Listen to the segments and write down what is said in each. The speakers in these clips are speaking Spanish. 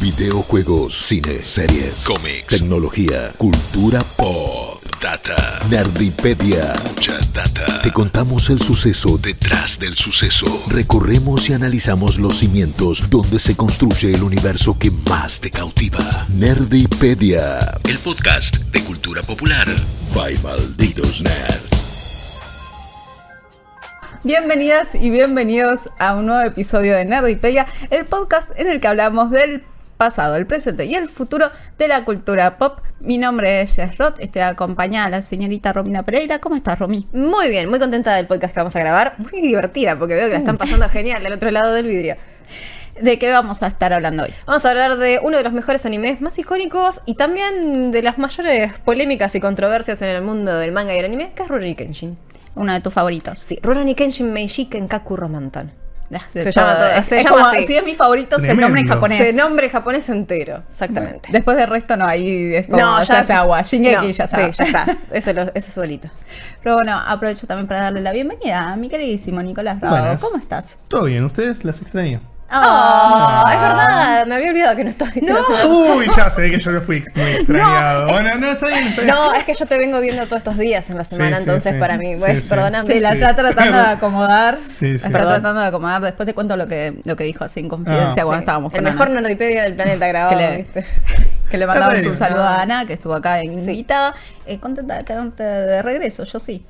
Videojuegos, cine, series, cómics, tecnología, cultura pop, data, nerdipedia, mucha data. Te contamos el suceso detrás del suceso. Recorremos y analizamos los cimientos donde se construye el universo que más te cautiva. Nerdipedia, el podcast de cultura popular. By Malditos Nerds. Bienvenidas y bienvenidos a un nuevo episodio de Nerdipedia, el podcast en el que hablamos del pasado, el presente y el futuro de la cultura pop. Mi nombre es Jess Roth, estoy acompañada de la señorita Romina Pereira. ¿Cómo estás, Romy? Muy bien, muy contenta del podcast que vamos a grabar. Muy divertida porque veo que la están pasando genial del otro lado del vidrio. ¿De qué vamos a estar hablando hoy? Vamos a hablar de uno de los mejores animes más icónicos y también de las mayores polémicas y controversias en el mundo del manga y el anime, que es Rurouni Kenshin. Uno de tus favoritos. Sí, Rurouni Kenshin Meiji Kenkaku Romantan. Se llama todo- se es llama como, así. si es mi favorito, es el nombre en japonés. Ese nombre japonés entero, exactamente. Después del resto no, ahí es como No, se hace agua. Shingeki no, ya está. Sí, ya está. Eso, lo, eso solito. Pero bueno, aprovecho también para darle la bienvenida a mi queridísimo Nicolás. Buenas. ¿Cómo estás? Todo bien, ¿ustedes las extraño? Ah, es verdad, me había olvidado que no la semana Uy, ya sé que yo lo fui muy extrañado. bueno, no, está bien, está bien. No, es que yo te vengo viendo todos estos días en la semana, sí, entonces sí. para mí, Sí, bueno, sí. perdóname. Sí, la Sí. está tratando de acomodar. Sí, sí. Está Perdón. tratando de acomodar. Después te cuento lo que, lo que dijo así en confidencia Ah. cuando Sí, estábamos El con mejor Ana. nerdipedia del planeta grabado, Que le- ¿viste? Que le mandamos un saludo Ah. a Ana, que estuvo acá invitada. Eh, contenta de tenerte de regreso, yo sí.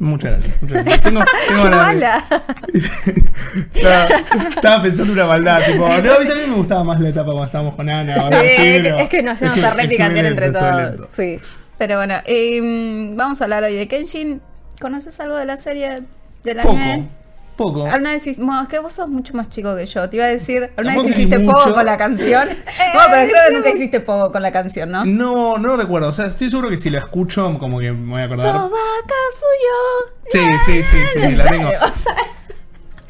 Muchas gracias. Muchas gracias. Tengo, tengo ¡Qué ganas de- mala! estaba, estaba pensando una maldad, tipo, no, a mí también me gustaba más la etapa cuando estábamos con Ana. Sí, pero- es que nos que a replicar estuve entre todos. Sí. Pero bueno, eh, vamos a hablar hoy de Kenshin. ¿Conoces algo de la serie del Poco, anime? Poco. Alguna vez hiciste, bueno, es que vos sos mucho más chico que yo. Te iba a decir, alguna vez hiciste mucho. poco con la canción. No, pero creo que nunca hiciste poco con la canción, ¿no? No, no lo recuerdo. O sea, estoy seguro que si lo escucho, como que me voy a acordar. Soba Kazuyo. Sí, sí, sí, sí, la tengo.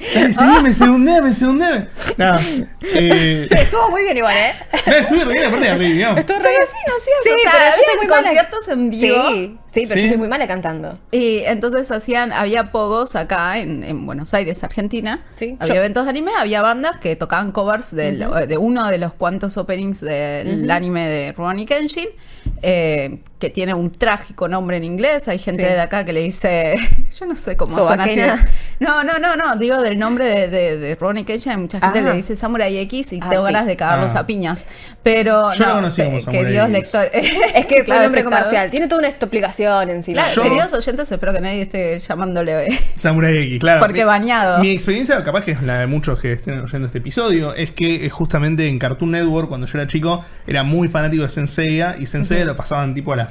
O sea, Dale, seguime, segundeme, segundeme. No, eh, Estuvo muy bien igual, ¿eh? no, estuve re bien, aparte de arriba, digamos. Estuvo re bien. sí, no hacías, Sí, o sea, pero yo soy habían muy mala. conciertos en vivo. Sí, sí, pero Sí. yo soy muy mala cantando. Y entonces hacían, había pogos acá en, en Buenos Aires, Argentina. Sí, había yo- eventos de anime, había bandas que tocaban covers del- de uno de los cuantos openings del anime de Rurouni Kenshin, eh, que tiene un trágico nombre en inglés. Hay gente Sí. de acá que le dice, yo no sé cómo suena así. No, no, no, no, digo del nombre de, de, de Kenshin, hay mucha gente le dice Samurai X y Ah, tengo sí. ganas de cagarlos Ah. a piñas. Pero Yo lo no, conocí como que- que Samurai Dios X. lector. Es que Claro, un nombre comercial. Tiene toda una explicación encima. Claro, Yo- queridos oyentes, espero que nadie esté llamándole eh, Samurai X, claro. Porque Mi- bañado. Mi experiencia, capaz que es la de muchos que estén oyendo este episodio, es que eh, justamente en Cartoon Network, cuando yo era chico, era muy fanático de Senseiya y Senseiya lo pasaban tipo a las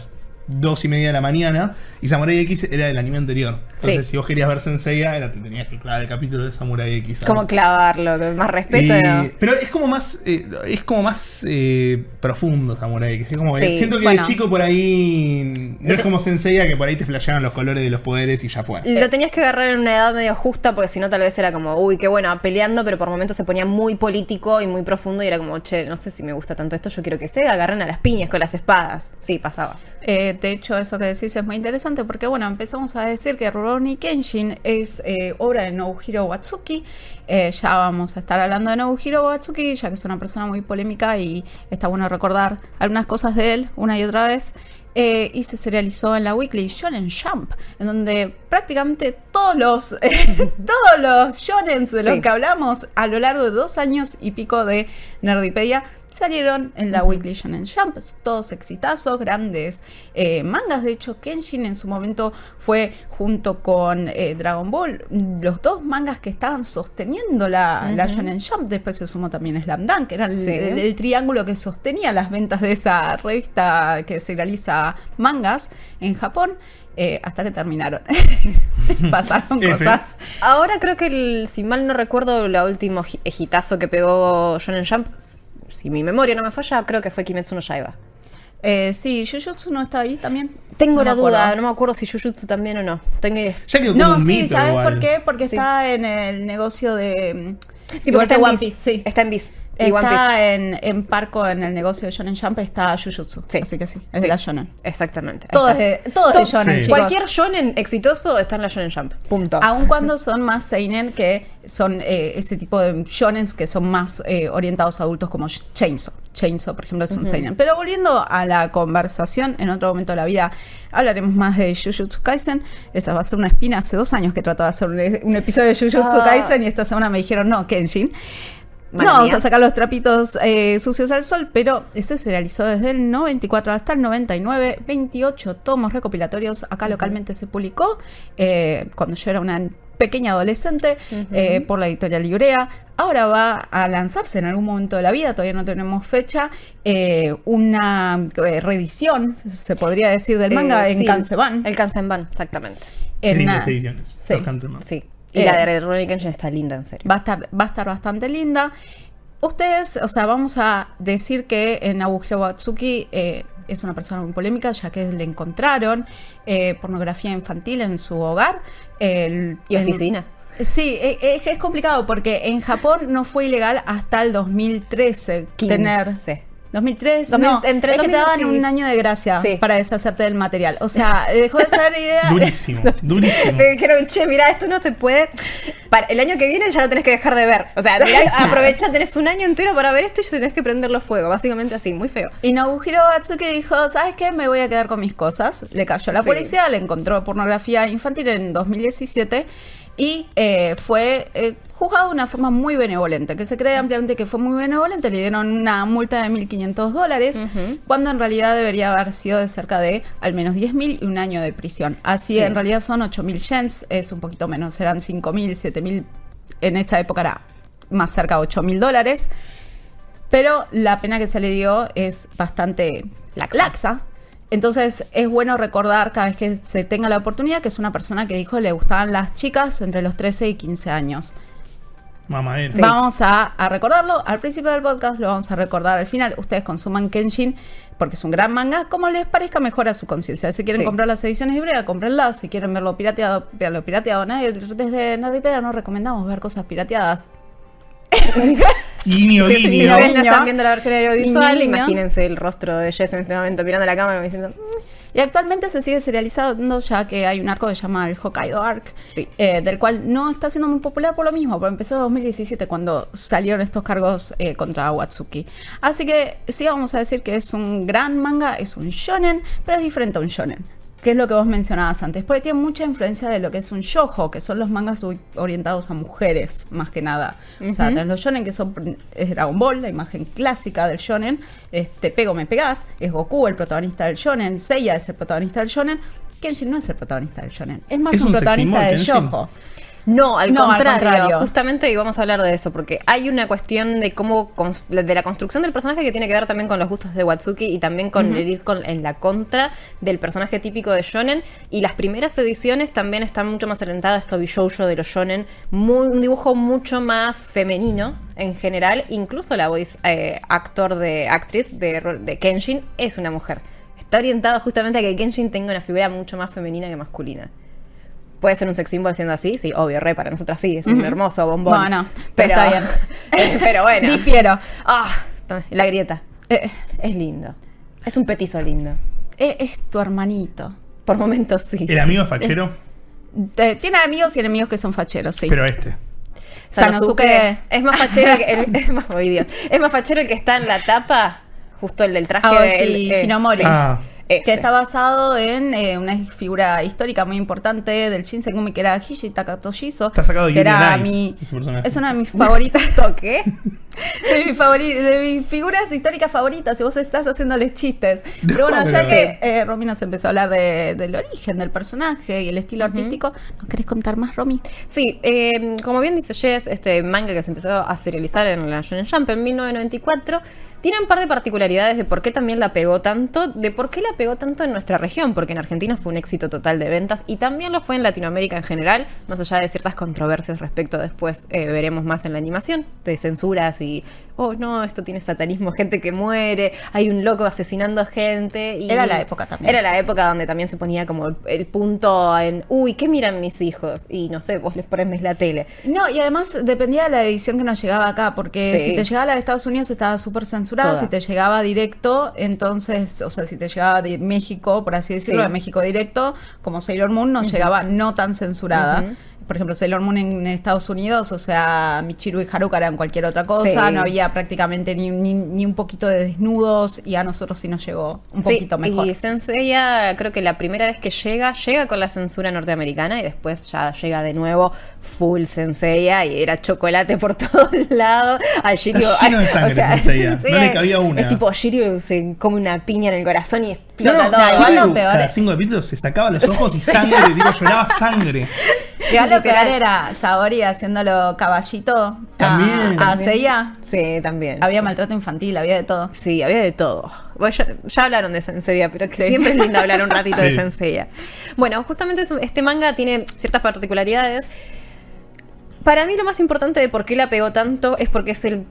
dos y media de la mañana y Samurai X era del anime anterior. Entonces, Sí. si vos querías ver Senseiya, era, te tenías que clavar el capítulo de Samurai X. ¿sabes? Como clavarlo, con más respeto. Y- ¿no? Pero es como más eh, es como más eh, profundo Samurai X. Es como que Sí, siento que bueno. de chico por ahí no es como Senseiya que por ahí te flasheaban los colores de los poderes y ya fue. Lo tenías que agarrar en una edad medio justa porque si no tal vez era como, uy, qué bueno, peleando, pero por momentos se ponía muy político y muy profundo y era como, che, no sé si me gusta tanto esto, yo quiero que se agarren a las piñas con las espadas. Sí, pasaba. Eh, de hecho, eso que decís es muy interesante porque, bueno, empezamos a decir que Rurouni Kenshin es eh, obra de Nobuhiro Watsuki. Eh, ya vamos a estar hablando de Nobuhiro Watsuki, ya que es una persona muy polémica y está bueno recordar algunas cosas de él una y otra vez. Eh, y se serializó en la Weekly Shonen Jump, en donde prácticamente todos los, todos los shonens de los que hablamos a lo largo de dos años y pico de Nerdipedia salieron en la Weekly Shonen Jump. Todos exitazos, grandes eh, mangas. De hecho, Kenshin en su momento fue junto con eh, Dragon Ball los dos mangas que estaban sosteniendo la, la Shonen Jump. Después se sumó también Slam Dunk, que era el, Sí. el- el triángulo que sostenía las ventas de esa revista que se realiza mangas en Japón. eh, hasta que terminaron. Pasaron cosas. Ahora creo que, el- si mal no recuerdo, el último hitazo que pegó Shonen Jump, si mi memoria no me falla, creo que fue Kimetsu no Yaiba. Eh, sí, Jujutsu no está ahí también. Tengo No la acuerdo. duda, no me acuerdo si Jujutsu también o no. Tengo. Ya No, sí, ¿sabes igual. por qué? Porque Sí. está en el negocio de. Sí, porque está en One. Piece, sí. Está en Viz. Está en, en Parco, en el negocio de Shonen Jump, está Jujutsu. Sí. Así que sí, es Sí. de la Shonen. Exactamente. Todo es de, todo es de Todo- Shonen, Sí. chicos. Cualquier shonen exitoso está en la Shonen Jump. Punto. Aun cuando son más seinen que son eh, ese tipo de shonens que son más eh, orientados a adultos como Chainsaw. Chainsaw, por ejemplo, es un seinen. Pero volviendo a la conversación, en otro momento de la vida hablaremos más de Jujutsu Kaisen. Esa va a ser una espina. Hace dos años que trato de hacer un, un episodio de Jujutsu Ah. Kaisen y esta semana me dijeron, no, Kenshin. Mala no vamos a sacar los trapitos eh, sucios al sol, pero este se realizó desde el 94 hasta el 99, 28 tomos recopilatorios. Acá localmente se publicó eh, cuando yo era una pequeña adolescente eh, por la editorial Librea. Ahora va a lanzarse en algún momento de la vida, todavía no tenemos fecha, eh, una eh, reedición, se podría decir, del manga Eh, en sí. El Kansenban, exactamente. En lindas una- ediciones. sí. Sí. Y Eh, la de Rurouni Kenshin está linda, en serio. Va a estar, va a estar bastante linda. Ustedes, o sea, vamos a decir que en Abuhiro Watsuki eh, es una persona muy polémica, ya que le encontraron eh, pornografía infantil en su hogar. El- Y en- oficina. Sí, e- es, es complicado porque en Japón no fue ilegal hasta el 2013 tener 15. 2003, 2000, no, entre es que te 2000, daban sí. un año de gracia Sí. para deshacerte del material. O sea, dejó de ser idea. Durísimo, durísimo. Me dijeron, che, mira, esto no se puede. Para el año que viene ya lo tenés que dejar de ver. O sea, mirá, aprovecha, tenés un año entero para ver esto y tenés que prenderlo fuego. Básicamente así, muy feo. Y Nobuhiro Atsuki dijo, ¿sabes qué? Me voy a quedar con mis cosas. Le cayó la Sí. policía, le encontró pornografía infantil en 2017 y eh, fue eh, juzgado de una forma muy benevolente, que se cree ampliamente que fue muy benevolente. Le dieron una multa de 1.500 dólares, cuando en realidad debería haber sido de cerca de al menos 10.000 y un año de prisión. Así Sí. en realidad son 8.000 yens, es un poquito menos, serán 5.000, 7.000. En esa época era más cerca de 8.000 dólares. Pero la pena que se le dio es bastante laxa. Entonces es bueno recordar cada vez que se tenga la oportunidad que es una persona que dijo le gustaban las chicas entre los 13 y 15 años. Mamá, eh. Vamos a, a recordarlo al principio del podcast, lo vamos a recordar al final. Ustedes consuman Kenshin porque es un gran manga, como les parezca mejor a su conciencia. Si quieren Sí. comprar las ediciones hebreas, cómprenlas. Si quieren verlo pirateado, veanlo pirateado. Nadie, desde Nerdipedia no recomendamos ver cosas pirateadas. Guiño, Si, si guiño. ustedes no están viendo la versión audiovisual, Niño. imagínense el rostro de Jess en este momento mirando la cámara y diciendo, Y actualmente se sigue serializando ya que hay un arco que se llama el Hokkaido Arc, Sí. eh, del cual no está siendo muy popular por lo mismo, pero empezó en 2017 cuando salieron estos cargos eh, contra Watsuki. Así que sí vamos a decir que es un gran manga, es un shonen, pero es diferente a un shonen. Que es lo que vos mencionabas antes, porque tiene mucha influencia de lo que es un shojo, que son los mangas ori- orientados a mujeres, más que nada. O sea, los shonen que son es Dragon Ball, la imagen clásica del shonen, es Te pego, me pegás, es Goku el protagonista del shonen, Seiya es el protagonista del shonen, Kenshin no es el protagonista del shonen, es más ¿Es un, protagonista del shojo. No, al, No, al contrario, contrario. Justamente y vamos a hablar de eso, porque hay una cuestión de cómo de la construcción del personaje que tiene que ver también con los gustos de Watsuki y también con el ir con, en la contra del personaje típico de Shonen. Y las primeras ediciones también están mucho más orientadas a esto Bishoujo de los Shonen, muy, un dibujo mucho más femenino en general. Incluso la voice eh, actor de actriz de, de Kenshin es una mujer. Está orientado justamente a que Kenshin tenga una figura mucho más femenina que masculina. Puede ser un sex symbol siendo así, sí, obvio, re, para nosotras sí, es un hermoso bombón. Bueno, pero está bien. pero bueno. Difiero. Ah, la grieta. Eh, Es lindo. Es un petizo lindo. eh, es tu hermanito. Por momentos sí. El amigo fachero, Te- tiene amigos y enemigos que son facheros, sí. pero este. Sanosuke. es más fachero que el, es más oh, Dios. es más fachero el que está en la tapa, justo el del traje Aoshi el- eh, Shinomori. sí, Ah. Ese. que está basado en eh, una figura histórica muy importante del Shinsengumi que era Hishi Takatoshizo. Está sacado de que era Ice, mi. Es una de mis favoritas. ¿Toqué? de, mis favori- de mis figuras históricas favoritas. Y vos estás haciéndoles chistes. No, Pero bueno, ya que eh, Romy nos empezó a hablar de- del origen del personaje y el estilo artístico, ¿nos querés contar más, Romy? Sí, eh, como bien dice Jess, este manga que se empezó a serializar en la Shonen Jump en 1994 tiene un par de particularidades de por qué también la pegó tanto, de por qué la pegó tanto en nuestra región, porque en Argentina fue un éxito total de ventas y también lo fue en Latinoamérica en general, más allá de ciertas controversias respecto después eh, veremos más en la animación, de censuras y, oh no, esto tiene satanismo, gente que muere, hay un loco asesinando gente. Y Era la época también. Era la época donde también se ponía como el, el punto en, uy, ¿qué miran mis hijos? Y no sé, vos les prendes la tele. No, y además dependía de la edición que nos llegaba acá, porque Sí. si te llegaba la de Estados Unidos estaba súper censurada, Toda. si te llegaba directo, entonces, o sea, si te llegaba de México, por así decirlo, Sí. de México directo, como Sailor Moon, nos llegaba no tan censurada. Por ejemplo, Sailor Moon en Estados Unidos, o sea, Michiru y Haruka eran cualquier otra cosa, Sí. no había prácticamente ni, ni- ni un poquito de desnudos y a nosotros sí nos llegó un Sí, poquito mejor. Y Senseiya, creo que la primera vez que llega, llega con la censura norteamericana y después ya llega de nuevo full Senseiya y era chocolate por todos lados. Al Shiryu, Está lleno de sangre Senseiya, no le cabía una. Es tipo Shiryu se come una piña en el corazón y No, explota no, todo. Shiryu lo peor cada cinco capítulos se sacaba los ojos y sangre, tipo, lloraba sangre. Igual lo peor era Saori haciéndolo caballito a- También. a, También. Seiya. Sí, también. Había maltrato infantil, había de todo. Sí, había de todo. Bueno, ya, ya hablaron de Senseiya, pero que siempre es lindo hablar un ratito de. Senseiya. Bueno, justamente este manga tiene ciertas particularidades. Para mí lo más importante de por qué la pegó tanto es porque es el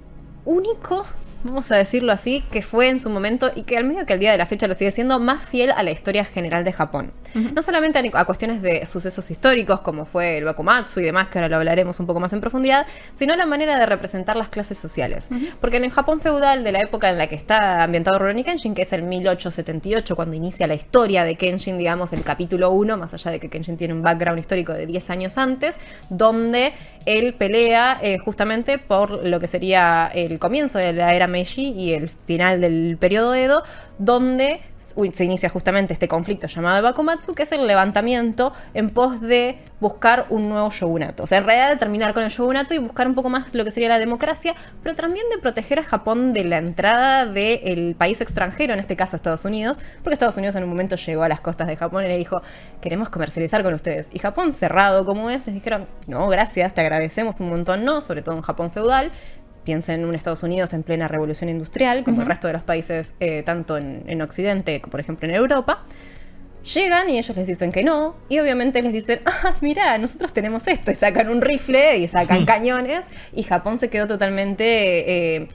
único, vamos a decirlo así, que fue en su momento y que al medio que al día de la fecha lo sigue siendo más fiel a la historia general de Japón. No solamente a, a cuestiones de sucesos históricos como fue el Bakumatsu y demás, que ahora lo hablaremos un poco más en profundidad, sino la manera de representar las clases sociales. Porque en el Japón feudal de la época en la que está ambientado Rurouni Kenshin, que es el 1878, cuando inicia la historia de Kenshin, digamos, el capítulo 1, más allá de que Kenshin tiene un background histórico de 10 años antes, donde él pelea eh, justamente por lo que sería el comienzo de la era Meiji y el final del periodo Edo, donde se inicia justamente este conflicto llamado Bakumatsu, que es el levantamiento en pos de buscar un nuevo shogunato. O sea, en realidad de terminar con el shogunato y buscar un poco más lo que sería la democracia, pero también de proteger a Japón de la entrada del país extranjero, en este caso Estados Unidos, porque Estados Unidos en un momento llegó a las costas de Japón y le dijo, queremos comercializar con ustedes. Y Japón, cerrado como es, les dijeron, no, gracias, te agradecemos un montón, no, sobre todo en Japón feudal. Piensa en un Estados Unidos en plena revolución industrial, como el resto de los países, eh, tanto en, en Occidente como por ejemplo en Europa. Llegan y ellos les dicen que no, y obviamente les dicen, ah, mira, nosotros tenemos esto, y sacan un rifle y sacan cañones, y Japón se quedó totalmente eh,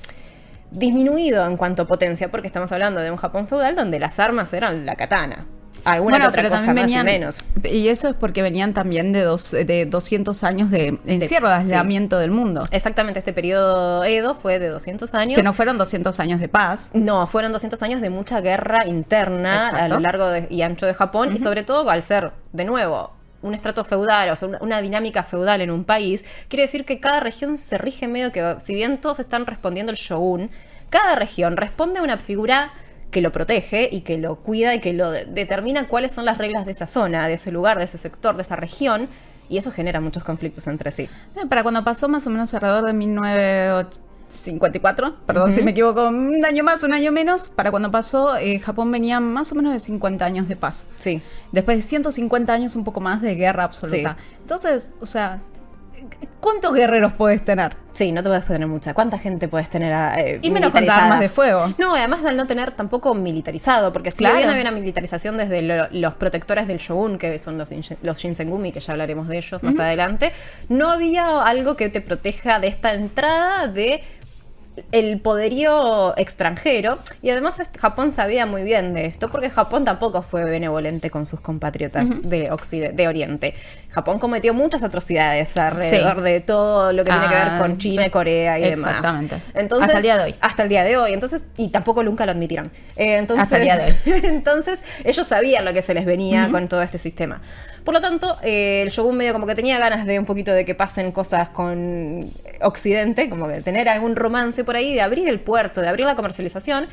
disminuido en cuanto a potencia, porque estamos hablando de un Japón feudal donde las armas eran la katana. Alguna que otra cosa más y menos. Y eso es porque venían también de, dos, de 200 años de encierro, de aislamiento del mundo. Exactamente, este periodo Edo fue de 200 años. Que no fueron 200 años de paz. No, fueron 200 años de mucha guerra interna Exacto. a lo largo de- y ancho de Japón y sobre todo al ser, de nuevo, un estrato feudal, o sea, una, una dinámica feudal en un país, quiere decir que cada región se rige medio que, si bien todos están respondiendo el shogun, cada región responde a una figura que lo protege y que lo cuida y que lo de- determina cuáles son las reglas de esa zona, de ese lugar, de ese sector, de esa región, y eso genera muchos conflictos entre sí. Para cuando pasó más o menos alrededor de 1954, perdón si me equivoco, un año más, un año menos, para cuando pasó, eh, Japón venía más o menos de 50 años de paz. Sí. Después de 150 años un poco más de guerra absoluta. Entonces, o sea, ¿cuántos guerreros puedes tener? Sí, no te puedes tener mucha. ¿Cuánta gente puedes tener? eh, Y menos con armas de fuego. No, además al no tener tampoco militarizado, porque si Claro. bien había una militarización desde lo- los protectores del shogun, que son los, los Shinsengumi, que ya hablaremos de ellos más adelante, no había algo que te proteja de esta entrada de el poderío extranjero y además Japón sabía muy bien de esto porque Japón tampoco fue benevolente con sus compatriotas de, Occide- de Oriente. Japón cometió muchas atrocidades alrededor Sí. de todo lo que tiene que ver Ah, con China y Corea y demás. exactamente. Entonces, Hasta el día de hoy. Hasta el día de hoy. Entonces, y tampoco nunca lo admitirán. Eh, entonces, Hasta el día de hoy. entonces, ellos sabían lo que se les venía con todo este sistema. Por lo tanto, eh, el Shogun medio como que tenía ganas de un poquito de que pasen cosas con Occidente, como que tener algún romance por ahí, de abrir el puerto, de abrir la comercialización.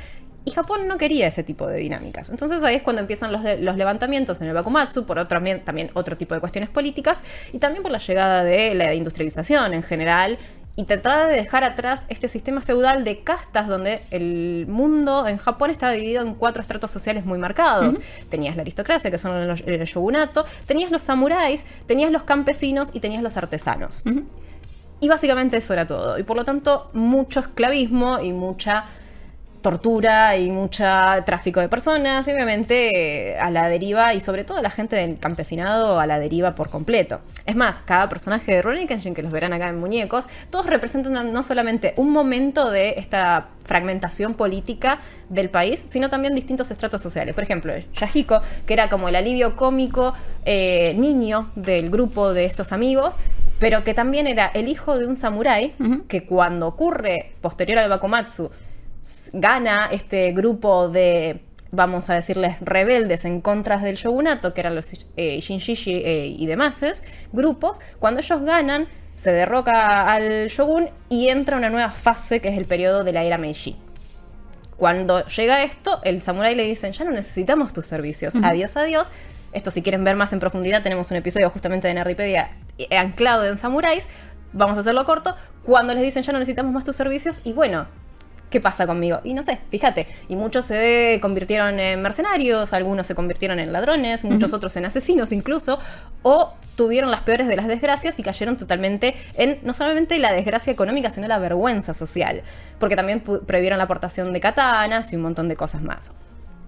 Y Japón no quería ese tipo de dinámicas. Entonces ahí es cuando empiezan los, de- los levantamientos en el Bakumatsu, por otro, también, también otro tipo de cuestiones políticas, y también por la llegada de la industrialización en general, y tratar de dejar atrás este sistema feudal de castas donde el mundo en Japón estaba dividido en cuatro estratos sociales muy marcados. Tenías la aristocracia, que son los, el shogunato, tenías los samuráis, tenías los campesinos y tenías los artesanos. Y básicamente eso era todo. Y por lo tanto, mucho esclavismo y mucha tortura y mucha tráfico de personas, y obviamente eh, a la deriva, y sobre todo la gente del campesinado a la deriva por completo. Es más, cada personaje de Rurouni Kenshin, que los verán acá en muñecos, todos representan no solamente un momento de esta fragmentación política del país, sino también distintos estratos sociales. Por ejemplo, Yahiko, que era como el alivio cómico eh, niño del grupo de estos amigos, pero que también era el hijo de un samurái, que cuando ocurre posterior al Bakumatsu, gana este grupo de vamos a decirles, rebeldes en contra del shogunato, que eran los eh, Shinjishi eh, y demás grupos, cuando ellos ganan, se derroca al shogun y entra una nueva fase que es el periodo de la era Meiji. Cuando llega esto, el samurái le dicen, ya no necesitamos tus servicios, adiós, adiós. Esto si quieren ver más en profundidad, tenemos un episodio justamente de Nerdipedia anclado en samuráis. Vamos a hacerlo corto. Cuando les dicen, ya no necesitamos más tus servicios, y bueno, ¿qué pasa conmigo? Y no sé, fíjate, y muchos se convirtieron en mercenarios, algunos se convirtieron en ladrones, muchos otros en asesinos incluso, o tuvieron las peores de las desgracias y cayeron totalmente en no solamente la desgracia económica, sino la vergüenza social, porque también previeron la aportación de katanas y un montón de cosas más.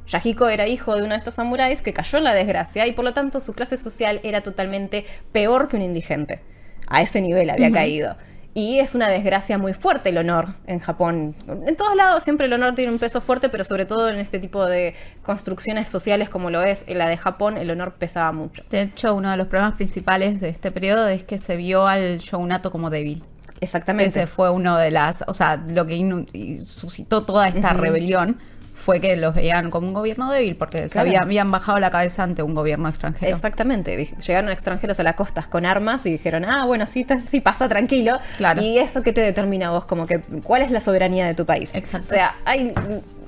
Yahiko era hijo de uno de estos samuráis que cayó en la desgracia y por lo tanto su clase social era totalmente peor que un indigente. A ese nivel había caído. Y es una desgracia muy fuerte el honor en Japón. En todos lados siempre el honor tiene un peso fuerte, pero sobre todo en este tipo de construcciones sociales como lo es la de Japón, el honor pesaba mucho. De hecho, uno de los problemas principales de este periodo es que se vio al shogunato como débil. Exactamente. Ese fue uno de las, o sea, lo que suscitó toda esta rebelión fue que los veían como un gobierno débil porque se habían bajado la cabeza ante un gobierno extranjero. Exactamente, llegaron extranjeros a las costas con armas y dijeron, ah, bueno, sí, sí pasa tranquilo. Claro. Y eso que te determina vos, como que, ¿cuál es la soberanía de tu país? Exacto. O sea, hay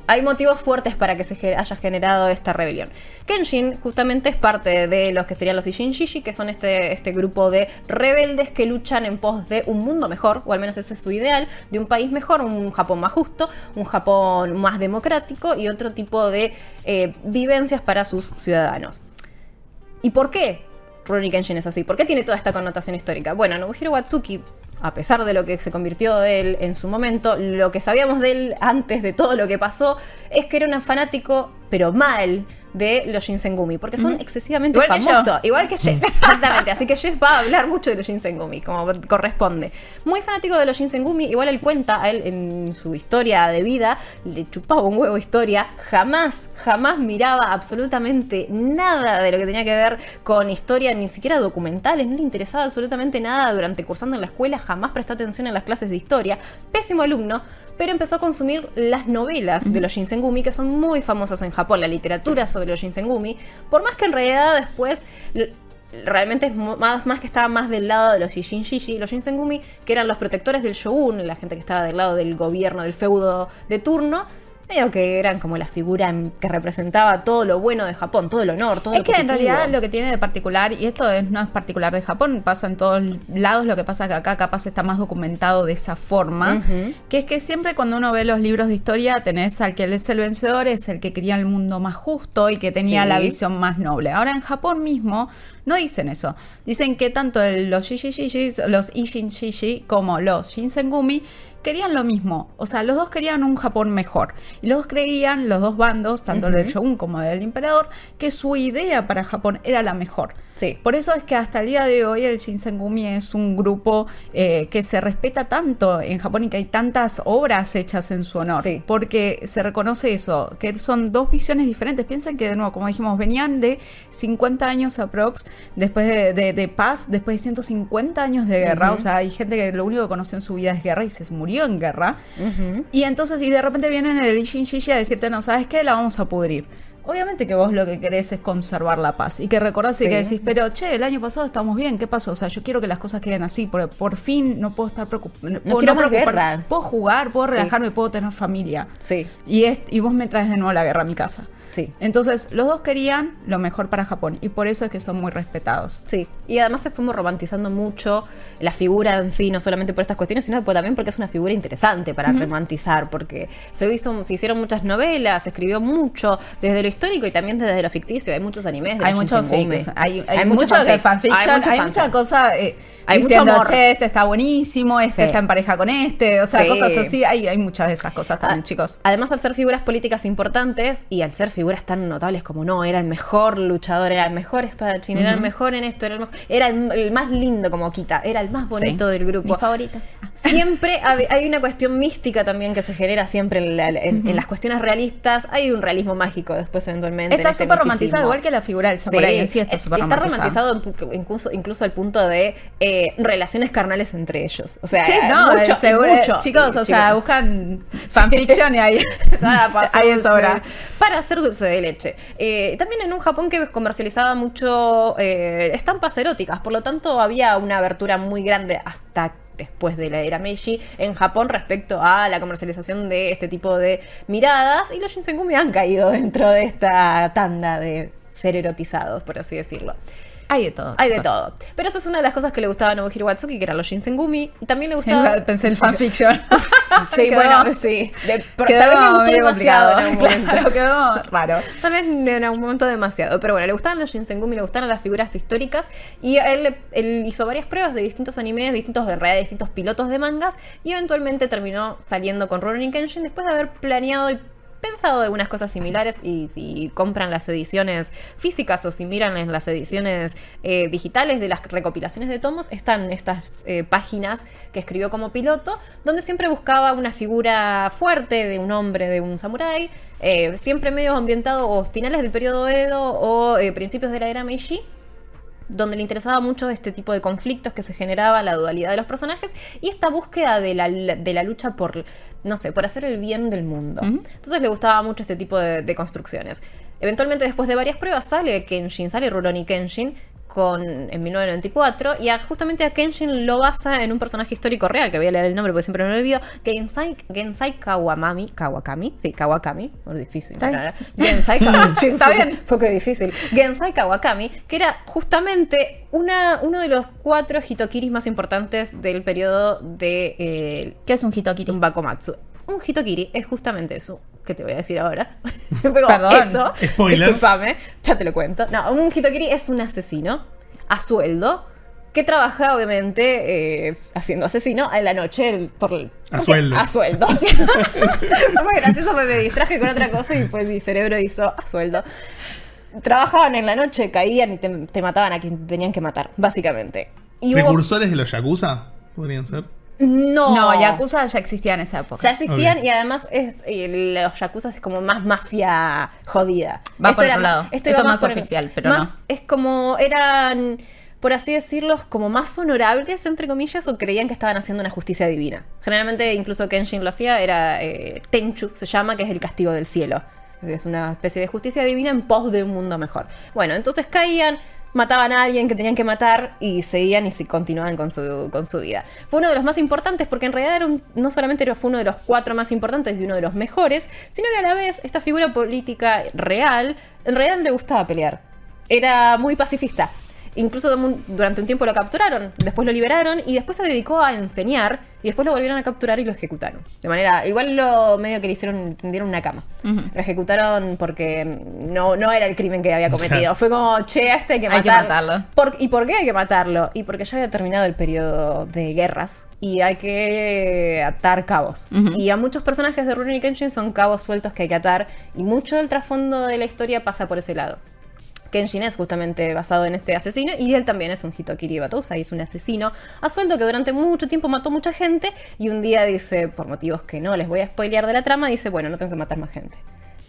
hay motivos fuertes para que se haya generado esta rebelión. Kenshin justamente es parte de los que serían los Ishinshishi, que son este, este grupo de rebeldes que luchan en pos de un mundo mejor, o al menos ese es su ideal, de un país mejor, un Japón más justo, un Japón más democrático y otro tipo de eh, vivencias para sus ciudadanos. ¿Y por qué Rurouni Kenshin es así? ¿Por qué tiene toda esta connotación histórica? Bueno, Nobuhiro Watsuki a pesar de lo que se convirtió él en su momento, lo que sabíamos de él antes de todo lo que pasó es que era un fanático, pero mal, de los Shinsengumi, porque son excesivamente famosos. igual que Jess, exactamente. Así que Jess va a hablar mucho de los Shinsengumi, como corresponde. Muy fanático de los Shinsengumi, igual él cuenta, a él en su historia de vida, le chupaba un huevo historia, jamás, jamás miraba absolutamente nada de lo que tenía que ver con historia, ni siquiera documentales, no le interesaba absolutamente nada durante cursando en la escuela, jamás prestó atención en las clases de historia, pésimo alumno, pero empezó a consumir las novelas de los Shinsengumi, que son muy famosas en Japón, la literatura sobre los Shinsengumi, por más que en realidad después realmente es más, que estaba más del lado de los Shinshishi, los Shinsengumi, que eran los protectores del shogun, la gente que estaba del lado del gobierno, del feudo de turno, medio que eran como la figura que representaba todo lo bueno de Japón, todo el honor, todo es lo que en realidad lo que tiene de particular, y esto no es particular de Japón, pasa en todos lados, lo que pasa que acá capaz está más documentado de esa forma, que es que siempre cuando uno ve los libros de historia tenés al que es el vencedor, es el que quería el mundo más justo y que tenía la visión más noble. Ahora en Japón mismo no dicen eso. Dicen que tanto los los Ishin como los Shinsengumi querían lo mismo. O sea, los dos querían un Japón mejor. Y los dos creían, los dos bandos, tanto el del shogun como el del emperador, que su idea para Japón era la mejor. Sí. Por eso es que hasta el día de hoy el Shinsengumi es un grupo eh, que se respeta tanto en Japón y que hay tantas obras hechas en su honor. Sí. Porque se reconoce eso, que son dos visiones diferentes. Piensen que, de nuevo, como dijimos, venían de 50 años aprox, después de, paz, después de 150 años de guerra. O sea, hay gente que lo único que conoció en su vida es guerra y se murió en guerra. Y entonces, y de repente vienen el Ishin a decirte, no, ¿sabes qué? La vamos a pudrir. Obviamente que vos lo que querés es conservar la paz y que recordás y que decís, pero che, el año pasado estamos bien, ¿qué pasó? O sea, yo quiero que las cosas queden así, porque por fin no puedo estar preocupado. No, quiero más guerra. Puedo jugar, puedo relajarme, puedo tener familia. Sí. Y, es, y vos me traes de nuevo la guerra a mi casa. Sí. Entonces, los dos querían lo mejor para Japón y por eso es que son muy respetados. Sí, y además se fuimos romantizando mucho la figura en sí, no solamente por estas cuestiones, sino también porque es una figura interesante para romantizar, porque se, hizo, se hicieron muchas novelas, se escribió mucho desde lo histórico y también desde lo ficticio. Hay muchos animes de Hay mucho fic, hay, hay, mucho, fanfiction, hay, mucha cosa eh, hay diciendo, mucho amor. che, este está buenísimo, este está en pareja con este, o sea, cosas así. Hay, hay muchas de esas cosas también, ah, chicos. Además, al ser figuras políticas importantes y al ser figuras figuras tan notables como no, era el mejor luchador, era el mejor espadachín, era el mejor en esto, era el, era el, más lindo como Kita, era el más bonito del grupo. Mi favorita. Siempre hay una cuestión mística también que se genera siempre en, las cuestiones realistas. Hay un realismo mágico después eventualmente. Está súper romantizado, misticismo. igual que la figura del samurái en sí está es- súper está romantizado. romantizado incluso, incluso al punto de eh, relaciones carnales entre ellos. O sea, Sí, no, mucho, seguro- mucho. chicos, Sí, o sea, buscan fanfiction y ahí, ahí dulce sobra. de- Para hacer de leche. Eh, también en un Japón que comercializaba mucho eh, estampas eróticas, por lo tanto había una abertura muy grande hasta después de la era Meiji en Japón respecto a la comercialización de este tipo de miradas y los Shinsengumi han caído dentro de esta tanda de ser erotizados, por así decirlo. Hay de todo. Hay de chicos. todo. Pero esa es una de las cosas que le gustaba a Nobuhiro Watsuki, que eran los Shinsengumi. También le gustaba... Pensé en fanfiction. Sí, Quedó- bueno, sí. De- pero quedó tal vez me gustó demasiado en algún momento. Claro, quedó raro. Tal vez en algún momento demasiado. Pero bueno, le gustaban los Shinsengumi, le gustaban las figuras históricas. Y él, él hizo varias pruebas de distintos animes, distintos de realidad, distintos pilotos de mangas. Y eventualmente terminó saliendo con Rurouni Kenshin después de haber planeado y pensado algunas cosas similares. Y si compran las ediciones físicas o si miran en las ediciones eh, digitales de las recopilaciones de tomos, están estas eh, páginas que escribió como piloto, donde siempre buscaba una figura fuerte de un hombre, de un samurái, eh, siempre medio ambientado o finales del periodo Edo o principios de la era Meiji donde le interesaba mucho este tipo de conflictos que se generaba, la dualidad de los personajes y esta búsqueda de la, de la lucha por, no sé, por hacer el bien del mundo. Entonces le gustaba mucho este tipo de, de construcciones. Eventualmente, después de varias pruebas, sale Kenshin, sale Rurouni Kenshin con, en 1994 y a- justamente a Kenshin lo basa en un personaje histórico real, que voy a leer el nombre porque siempre me lo olvido, Gensai, Gensai Kawamami, Kawakami, sí, Kawakami, muy difícil. Gensai Kawakami, Está bien. fue que difícil. Gensai Kawakami, que era justamente una, uno de los cuatro hitokiris más importantes del periodo de eh, ¿Qué es un hitokiri? un Bakomatsu. Un hitokiri es justamente eso que te voy a decir ahora. Pero Perdón. eso, Spoiler. discúlpame, ya te lo cuento. No, un hitokiri es un asesino a sueldo que trabaja obviamente eh, haciendo asesino en la noche el- por el- A sueldo. A sueldo. Muy gracioso, me, me distraje con otra cosa y pues mi cerebro hizo a sueldo. Trabajaban en la noche, caían y te, te mataban a quien tenían que matar, básicamente. Y hubo- ¿Precursores de los Yakuza? Podrían ser. No, No, Yakuza ya existía en esa época. Ya existían y además es, eh, los Yakuza es como más mafia jodida. Va por era otro lado. Esto iba es más oficial, pero más Es como eran, por así decirlo, como más honorables, entre comillas, o creían que estaban haciendo una justicia divina. Generalmente, incluso Kenshin lo hacía, era eh, Tenchu, se llama, que es el castigo del cielo. Es una especie de justicia divina en pos de un mundo mejor. Bueno, entonces caían, mataban a alguien que tenían que matar y seguían y se continuaban con su, con su vida. Fue uno de los más importantes porque en realidad era un- no solamente fue uno de los cuatro más importantes y uno de los mejores, sino que a la vez esta figura política real en realidad no le gustaba pelear. Era muy pacifista. Incluso durante un tiempo lo capturaron, después lo liberaron y después se dedicó a enseñar y después lo volvieron a capturar y lo ejecutaron. De manera, igual lo medio que le hicieron, tendieron una cama. Lo ejecutaron porque no, no era el crimen que había cometido. Fue como, che, a este hay que Hay que matar- matarlo. por- ¿Y por qué hay que matarlo? Y porque ya había terminado el periodo de guerras y hay que atar cabos. Y a muchos personajes de Rurouni Kenshin son cabos sueltos que hay que atar y mucho del trasfondo de la historia pasa por ese lado. Kenshin es justamente basado en este asesino y él también es un Hitokiri Batousa y es un asesino a sueldo que durante mucho tiempo mató mucha gente y un día dice, por motivos que no les voy a spoilear de la trama, dice, bueno, no tengo que matar más gente.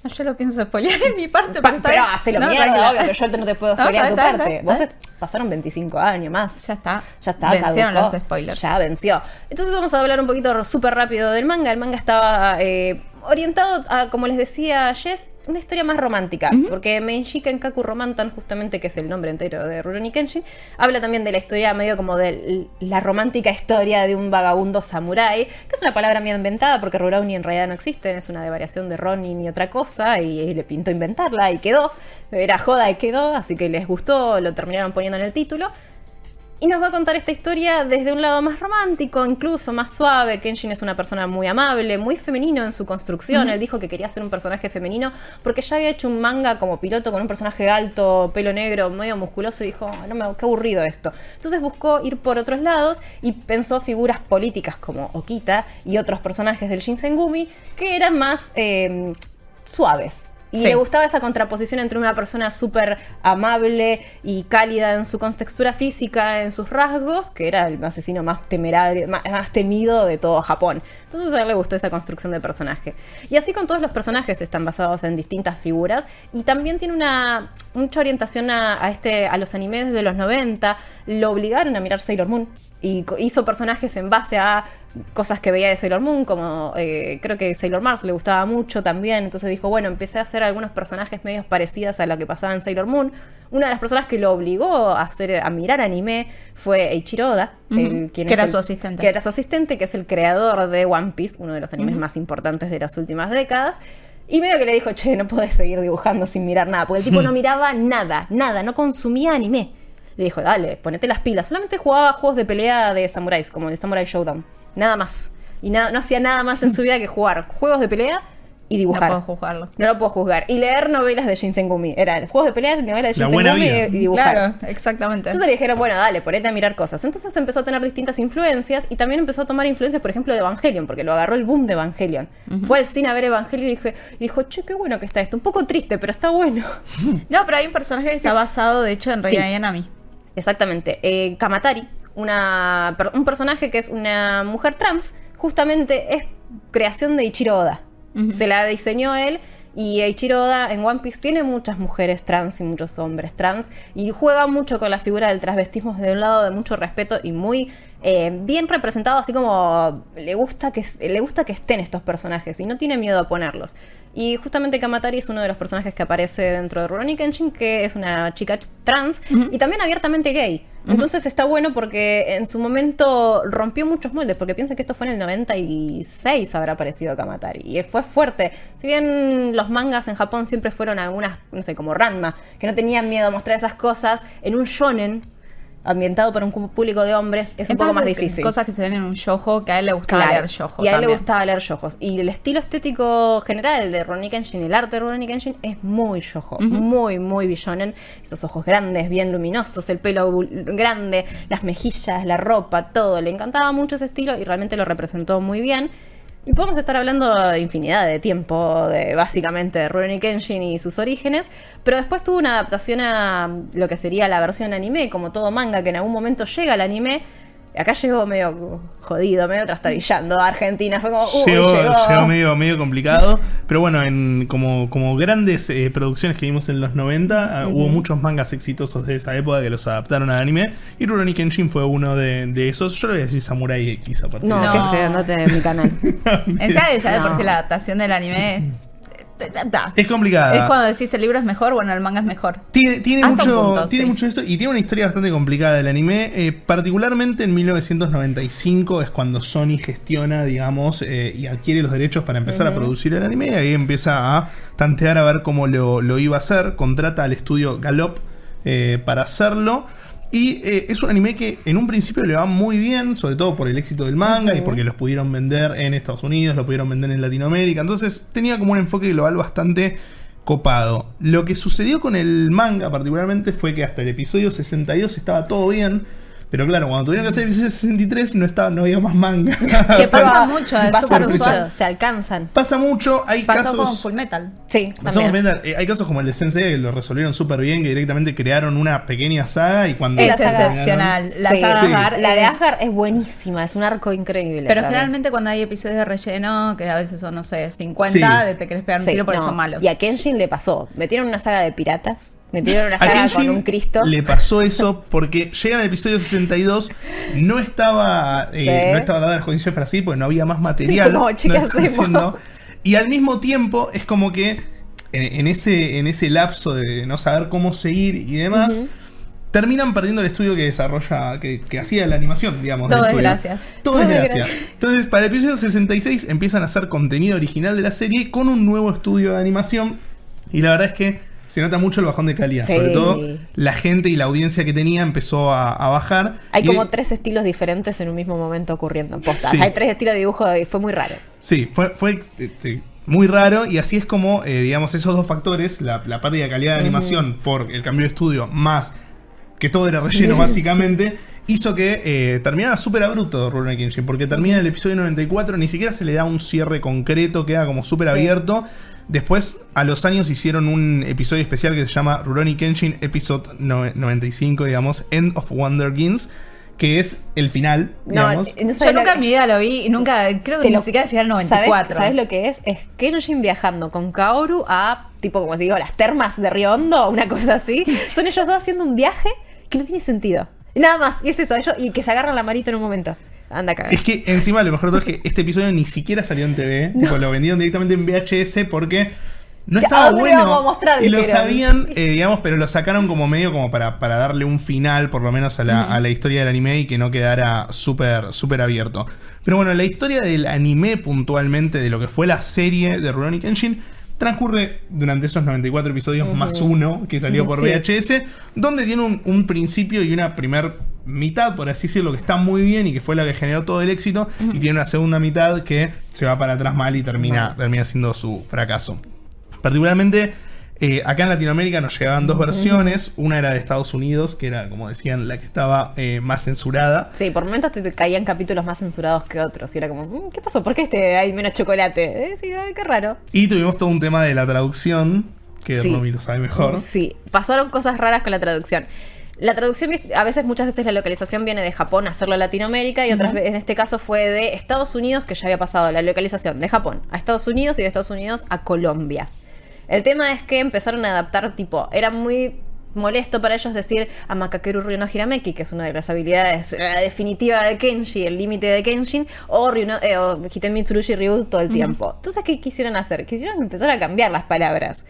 No, yo lo pienso spoilear en mi parte. Pa- pero hacelo No, mierda, obvio, que yo no te puedo No, spoilear está tu está parte. Vos está pasaron 25 años más. Ya está. Ya está, Vencieron caducó. los spoilers. Ya venció. Entonces vamos a hablar un poquito súper rápido del manga. El manga estaba eh, orientado a, como les decía Jess, una historia más romántica. Porque Meiji Kenkaku Romantan, justamente que es el nombre entero de Rurouni Kenshin, habla también de la historia medio como de la romántica historia de un vagabundo samurái, que es una palabra medio inventada porque Rurouni en realidad no existe, es una de variación de Ronin y otra cosa, y, le pintó inventarla y quedó. Era joda y quedó, así que les gustó, lo terminaron poniendo en el título. Y nos va a contar esta historia desde un lado más romántico, incluso más suave. Kenshin es una persona muy amable, muy femenino en su construcción. Él dijo que quería ser un personaje femenino porque ya había hecho un manga como piloto con un personaje alto, pelo negro, medio musculoso y dijo, "Ah, no me, qué aburrido esto. Entonces buscó ir por otros lados y pensó figuras políticas como Okita y otros personajes del Shinsengumi que eran más eh, suaves. Y Sí. le gustaba esa contraposición entre una persona súper amable y cálida en su contextura física, en sus rasgos, que era el asesino más temerario, más, más temido de todo Japón. Entonces a él le gustó esa construcción de personaje. Y así con todos los personajes están basados en distintas figuras. Y también tiene una mucha orientación a, a este, a los animes de los 90. Lo obligaron a mirar Sailor Moon. Y hizo personajes en base a cosas que veía de Sailor Moon, como eh, creo que Sailor Mars le gustaba mucho también. Entonces dijo, bueno, empecé a hacer algunos personajes medios parecidos a lo que pasaba en Sailor Moon. Una de las personas que lo obligó a hacer a mirar anime fue Eiichiro Oda, el- quien Que era el- su asistente. Que era su asistente, que es el creador de One Piece, uno de los animes más importantes de las últimas décadas. Y medio que le dijo, che, no podés seguir dibujando sin mirar nada, porque el tipo no miraba nada, nada, no consumía anime. Le dijo, dale, ponete las pilas. Solamente jugaba juegos de pelea de samuráis, como el Samurai Showdown. Nada más. Y nada, no hacía nada más en su vida que jugar juegos de pelea y No dibujar. puedo juzgarlo. No lo puedo juzgar. Y leer novelas de Shinsengumi. Eran juegos de pelea, novelas de Shinsengumi y, dibujar. Claro, exactamente. Entonces le dijeron, bueno, dale, ponete a mirar cosas. Entonces empezó a tener distintas influencias y también empezó a tomar influencias, por ejemplo, de Evangelion, porque lo agarró el boom de Evangelion. Fue al cine a ver Evangelion y, dije, y dijo, che, qué bueno que está esto. Un poco triste, pero está bueno. No, pero hay un personaje que está basado, de hecho, en Sí. Rei Ayanami. Exactamente. Eh, Kamatari, una, un personaje que es una mujer trans, justamente es creación de Ichiro Oda. Se la diseñó él y Ichiro Oda en One Piece tiene muchas mujeres trans y muchos hombres trans y juega mucho con la figura del transvestismo desde un lado de mucho respeto y muy eh, bien representado, así como le gusta, que, le gusta que estén estos personajes y no tiene miedo a ponerlos. Y justamente Kamatari es uno de los personajes que aparece dentro de Rurouni Kenshin, que es una chica ch- trans y también abiertamente gay. Entonces está bueno porque en su momento rompió muchos moldes, porque piensa que esto fue en el 96 habrá aparecido Kamatari. Y fue fuerte. Si bien los mangas en Japón siempre fueron algunas, no sé, como Ranma, que no tenían miedo a mostrar esas cosas, en un shonen ambientado para un público de hombres es un poco más difícil. Cosas que se ven en un yojo, que a él le gustaba Claro, leer yojo. Y a él le gustaba leer yojos. Y el estilo estético general de Ronnie Kenshin, el arte de Ronnie Kenshin, es muy yojo. Muy, muy billonen. Esos ojos grandes, bien luminosos, el pelo grande, las mejillas, la ropa, todo. Le encantaba mucho ese estilo y realmente lo representó muy bien. Y podemos estar hablando infinidad de tiempo, de básicamente de Rurouni Kenshin y sus orígenes, pero después tuvo una adaptación a lo que sería la versión anime, como todo manga, que en algún momento llega al anime. Acá llegó medio jodido, medio trastabillando a Argentina. Fue como, uy, llegó, llegó. llegó medio, medio complicado. Pero bueno, en como, como grandes eh, producciones que vimos en los 90, ah, hubo muchos mangas exitosos de esa época que los adaptaron al anime. Y Rurouni Kenshin fue uno de, de esos. Yo le voy a decir Samurai X a partir No, de No. qué feo, no te mi canal. En serio, ya de por sí la adaptación del anime es. Es complicada. Es cuando decís el libro es mejor, bueno, el manga es mejor. Tiene, tiene mucho, punto, tiene sí. mucho eso y tiene una historia bastante complicada del anime. eh, particularmente en 1995 es cuando Sony gestiona, digamos, eh, y adquiere los derechos para empezar a producir el anime. Y ahí empieza a tantear a ver cómo lo, lo iba a hacer. Contrata al estudio Galop eh, para hacerlo. Y eh, es un anime que en un principio le va muy bien, sobre todo por el éxito del manga y porque los pudieron vender en Estados Unidos, lo pudieron vender en Latinoamérica. Entonces tenía como un enfoque global bastante copado. Lo que sucedió con el manga particularmente fue que hasta el episodio 62 estaba todo bien. Pero claro, cuando tuvieron que hacer el episodio 63 no, estaba, no había más manga. Que pasa mucho, es Pasa mucho, se alcanzan. Pasa mucho, hay Pasó casos... con Full Metal. Sí, Pasó con. Fullmetal, eh, hay casos como el de Sensei que lo resolvieron súper bien, que directamente crearon una pequeña saga y cuando... Sí, Es excepcional. La Sí. saga Sí. Asgard La de Asgard es buenísima, es un arco increíble. Pero generalmente cuando hay episodios de relleno, que a veces son, no sé, 50, Sí. de te querés pegar un Sí, tiro porque no. son malos. Y a Kenshin le pasó. Metieron una saga de piratas, metieron una saga con un Cristo. Le pasó eso porque llega al episodio 62, no estaba, eh, Sí. no estaba dadas las condiciones para sí, porque no había más material. No, che, ¿qué lo estaban hacemos? haciendo. Y al mismo tiempo es como que en, en ese, en ese lapso de no saber cómo seguir y demás. Terminan perdiendo el estudio que desarrolla, que, que hacía la animación, digamos. Todo es gracias. Todo Todo es es gracia. Entonces, para el episodio 66 empiezan a hacer contenido original de la serie con un nuevo estudio de animación. Y la verdad es que se nota mucho el bajón de calidad. Sí. Sobre todo, la gente y la audiencia que tenía empezó a, a bajar. Hay Y- como tres estilos diferentes en un mismo momento ocurriendo en postas. Sí. Hay tres estilos de dibujo y fue muy raro. Sí, fue, fue sí, muy raro. Y así es como, eh, digamos, esos dos factores, la, la pérdida de calidad de animación por el cambio de estudio, más que todo era relleno básicamente, hizo que eh, terminara súper abrupto Rurouni Kenshin, porque termina el episodio 94, ni siquiera se le da un cierre concreto, queda como súper abierto. Después, a los años, hicieron un episodio especial que se llama Rurouni Kenshin Episode no- 95, digamos, End of Wonder Gins, que es el final, No, digamos. no Yo sabes lo nunca en que- mi vida lo vi y nunca, creo que ni lo- siquiera llegué al ¿Sabes, 94. ¿Sabes lo que es? Es Kenshin viajando con Kaoru a, tipo, como os digo, las termas de Río Hondo, una cosa así. Son ellos dos haciendo un viaje que no tiene sentido. Y nada más, y es eso, ellos, y que se agarran la marita en un momento. Anda acá. Es que encima lo mejor todo es que este episodio ni siquiera salió en TV, tipo, lo vendieron directamente en VHS porque no ¿A estaba lo bueno. a mostrar? y lo sabían, eh, digamos, pero lo sacaron como medio como para, para darle un final, por lo menos a la, a la historia del anime y que no quedara súper súper abierto. Pero bueno, la historia del anime puntualmente, de lo que fue la serie de Rurouni Kenshin, transcurre durante esos 94 episodios más uno que salió por Sí. VHS, donde tiene un, un principio y una primer mitad, por así decirlo, que está muy bien y que fue la que generó todo el éxito, y tiene una segunda mitad que se va para atrás mal y termina, termina siendo su fracaso. Particularmente, eh, acá en Latinoamérica nos llegaban dos versiones, una era de Estados Unidos, que era, como decían, la que estaba eh, más censurada. Sí, por momentos te, caían capítulos más censurados que otros. Y era como, "Mm, ¿qué pasó? ¿Por qué este hay menos chocolate? Eh, sí, ay, qué raro. Y tuvimos todo un tema de la traducción, que Sí. Romy lo sabe mejor. Sí, pasaron cosas raras con la traducción. La traducción, a veces, muchas veces la localización viene de Japón a hacerlo a Latinoamérica y otras veces, en este caso fue de Estados Unidos, que ya había pasado la localización de Japón a Estados Unidos y de Estados Unidos a Colombia. El tema es que empezaron a adaptar, tipo, era muy molesto para ellos decir a Makakeru Ryo no Hirameki, que es una de las habilidades eh, definitiva de Kenshi, el límite de Kenshin, o, Ryuno- eh, o Hitemi Tsurushi Ryu todo el tiempo. Entonces, ¿qué quisieron hacer? Quisieron empezar a cambiar las palabras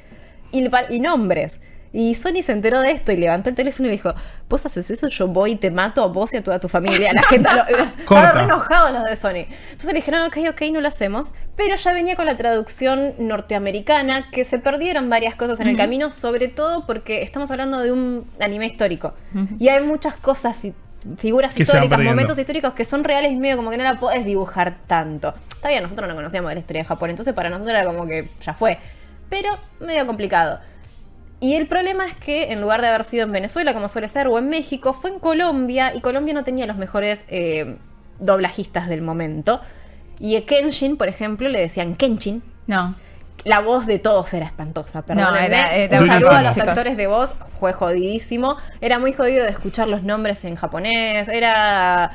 y, pa- y nombres. Y Sony se enteró de esto y levantó el teléfono y le dijo, vos haces eso, yo voy y te mato a vos y a toda tu familia. La gente lo, estaban enojados los de Sony. Entonces le dijeron, ok, ok, no lo hacemos. Pero ya venía con la traducción norteamericana, que se perdieron varias cosas en el camino, sobre todo porque estamos hablando de un anime histórico. Y hay muchas cosas y figuras Que históricas, momentos históricos que son reales y medio como que no la podés dibujar tanto. Está bien, nosotros no conocíamos de la historia de Japón, entonces para nosotros era como que ya fue. Pero medio complicado. Y el problema es que en lugar de haber sido en Venezuela, como suele ser, o en México, fue en Colombia y Colombia no tenía los mejores eh, doblajistas del momento. Y a Kenshin, por ejemplo, le decían Kenshin. No. La voz de todos era espantosa, perdónenme. era- era Un saludo a los chicos. actores de voz, fue jodidísimo. Era muy jodido de escuchar los nombres en japonés. Era.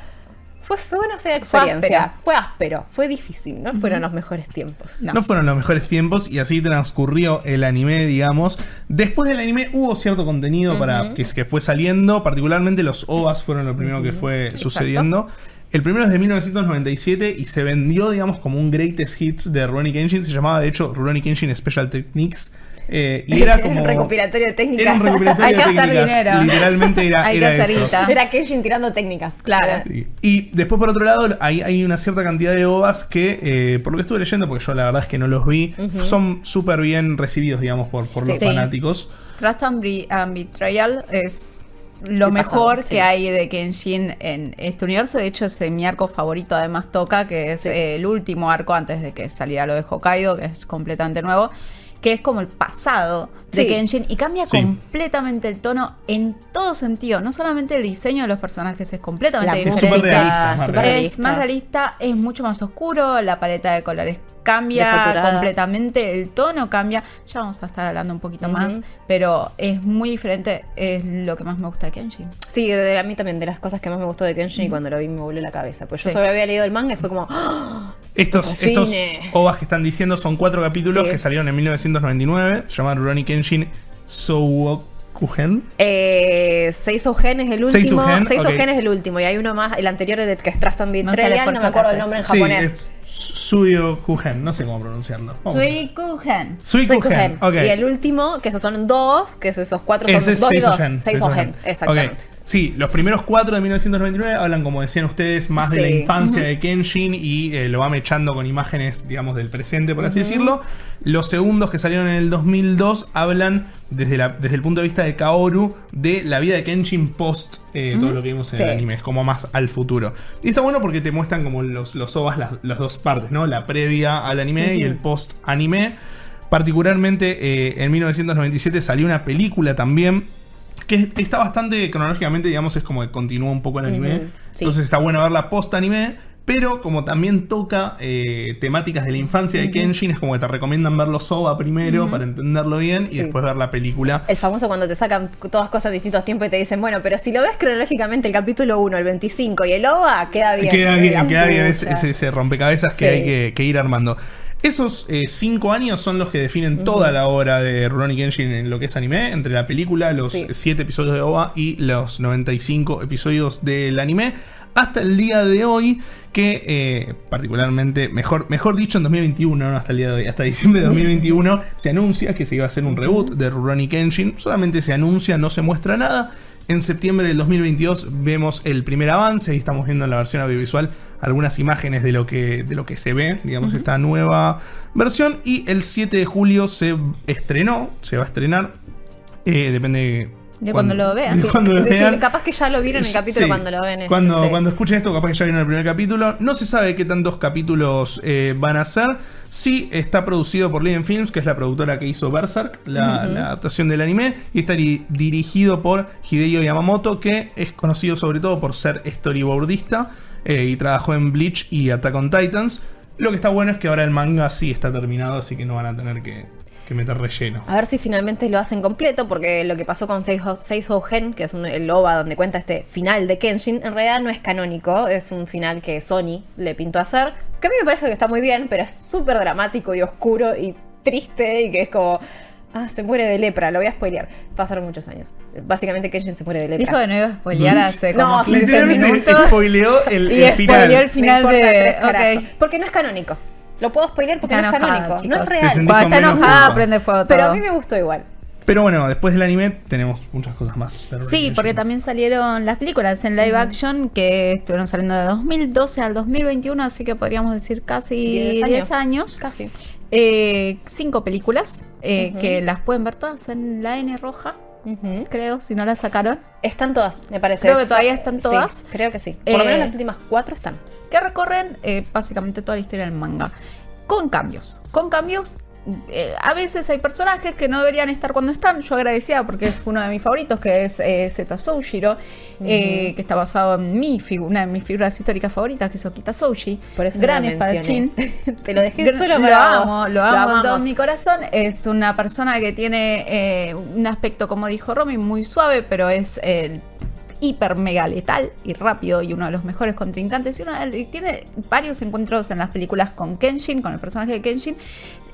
Fue, fue una fea experiencia. áspero. Fue áspero, fue difícil, no fueron los mejores tiempos. No. No fueron los mejores tiempos y así transcurrió el anime, digamos. Después del anime hubo cierto contenido para que, que fue saliendo, particularmente los OVAs fueron lo primero que fue sucediendo. El primero es de 1997 y se vendió, digamos, como un greatest hits de Rurouni Kenshin. Se llamaba, de hecho, Rurouni Kenshin Special Techniques. Eh, y era como. un recopilatorio de técnicas. Era un recopilatorio Hay que de hacer técnicas. dinero. Literalmente era, Hay que era hacer eso. guita. Era Kenshin tirando técnicas. Claro. Y después, por otro lado, hay, hay una cierta cantidad de OVAs que, eh, por lo que estuve leyendo, porque yo la verdad es que no los vi, son súper bien recibidos, digamos, por, por los Sí. fanáticos. Trust and, Be- and Betrayal es lo El mejor pasado, sí. que hay de Kenshin en este universo. De hecho, es mi arco favorito. Además, toca que es eh, el último arco antes de que saliera lo de Hokkaido, que es completamente nuevo. Que es como el pasado de Sí. Kenshin y cambia Sí. completamente el tono en todo sentido. No solamente el diseño de los personajes es completamente La diferente. realista, es más realista. Es más realista, es mucho más oscuro, la paleta de colores cambia Desaturada. completamente, el tono cambia. Ya vamos a estar hablando un poquito más, pero es muy diferente, es lo que más me gusta de Kenshin. Sí, de, a mí también, de las cosas que más me gustó de Kenshin y cuando lo vi me volvió la cabeza. Pues yo solo había leído el manga y fue como. ¡Ah! Estos, estos OVAs que están diciendo son cuatro capítulos Sí. que salieron en 1999. Se llaman Rurouni Kenshin Souokugen. Eh, Seisougen es el último. Seisougen, Seisougen ok. es el último. Y hay uno más, el anterior es de que es Betrayal, no esfuerzo me acuerdo el nombre en. Sí, japonés. es Suyokugen. No sé cómo pronunciarlo. Suikugen. Seisougen. ok. Y el último, que esos son dos, que es esos cuatro son Ese dos y dos. Seisougen. Seisougen, exactamente. Sí, los primeros cuatro de 1999 hablan, como decían ustedes, más de la infancia de Kenshin y eh, lo va mechando con imágenes, digamos, del presente, por así decirlo. Los segundos que salieron en el 2002 hablan desde, la, desde el punto de vista de Kaoru de la vida de Kenshin post eh, todo lo que vimos en Sí. el anime, es como más al futuro. Y está bueno porque te muestran como los, los ovas, las, las dos partes, ¿no? La previa al anime y el post anime. Particularmente eh, en 1997 salió una película también que está bastante cronológicamente, digamos, es como que continúa un poco el anime. Sí. Entonces está bueno verla post anime. Pero como también toca eh, temáticas de la infancia de Kenshin, es como que te recomiendan ver los OVA primero para entenderlo bien y Sí. después ver la película. El famoso cuando te sacan todas cosas en distintos tiempos y te dicen, bueno, pero si lo ves cronológicamente el capítulo 1, el 25 y el OVA, queda bien. Queda bien, queda bien. Es, es ese rompecabezas que hay que, que ir armando. Esos eh, cinco años son los que definen toda la obra de Rurouni Kenshin en lo que es anime, entre la película, los Sí. siete episodios de OVA y los 95 episodios del anime, hasta el día de hoy, que eh, particularmente, mejor, mejor dicho en 2021, no hasta el día de hoy, hasta diciembre de 2021, se anuncia que se iba a hacer un reboot de Rurouni Kenshin, solamente se anuncia, no se muestra nada. En septiembre del 2022 vemos el primer avance y estamos viendo en la versión audiovisual algunas imágenes de lo que, de lo que se ve, digamos, esta nueva versión. Y el 7 de julio se estrenó, se va a estrenar. eh, depende De cuando lo vean. de Sí, cuando lo es decir, vean. capaz que ya lo vieron en el capítulo Sí. cuando lo ven. esto, Cuando, sí. cuando escuchen esto, capaz que ya vieron el primer capítulo. No se sabe qué tantos capítulos eh, van a ser. Sí, está producido por Liden Films, que es la productora que hizo Berserk, la, la adaptación del anime. Y está di- dirigido por Hideo Yamamoto, que es conocido sobre todo por ser storyboardista. eh, y trabajó en Bleach y Attack on Titans. Lo que está bueno es que ahora el manga sí está terminado, así que no van a tener que, que meter relleno. A ver si finalmente lo hacen completo, porque lo que pasó con Seishou Seishou Gen, que es un, el OVA donde cuenta este final de Kenshin, en realidad no es canónico, es un final que Sony le pintó hacer, que a mí me parece que está muy bien, pero es súper dramático y oscuro y triste y que es como... Ah, se muere de lepra, lo voy a spoilear. Pasaron muchos años. Básicamente Kenshin se muere de lepra. Dijo que no iba a spoilear hace como No, 15 Literalmente minutos. spoileó el, Y el final. spoileó el final de. tres carajos. ok. Porque no es canónico. Lo puedo spoilear porque Está no es canónico. no chicos. es Te real. Cuando está enojada, prende fuego todo. Pero a mí me gustó igual. Pero bueno, después del anime tenemos muchas cosas más. Sí, porque también salieron las películas en live action que estuvieron saliendo de 2012 al 2021, así que podríamos decir casi Diez 10 años. años. Casi. Eh, cinco películas eh, que las pueden ver todas en la N roja, Creo, si no las sacaron. Están todas, me parece. Creo que todavía están Sí, todas. creo que sí. Por lo Eh, menos las últimas cuatro están. que recorren eh, básicamente toda la historia del manga. Con cambios. Con cambios. Eh, a veces hay personajes que no deberían estar cuando están. Yo agradecía porque es uno de mis favoritos, que es eh, Zeta Soujiro, eh, que está basado en mi una de mis figuras históricas favoritas, que es Okita Souji. Por eso gran no lo espadachín. mencioné. Te lo dejé solo lo para amo, vos. lo amo con todo mi corazón. Es una persona que tiene eh, un aspecto, como dijo Romy, muy suave, pero es el hiper mega letal y rápido y uno de los mejores contrincantes. Y, tiene varios encuentros en las películas con Kenshin, con el personaje de Kenshin.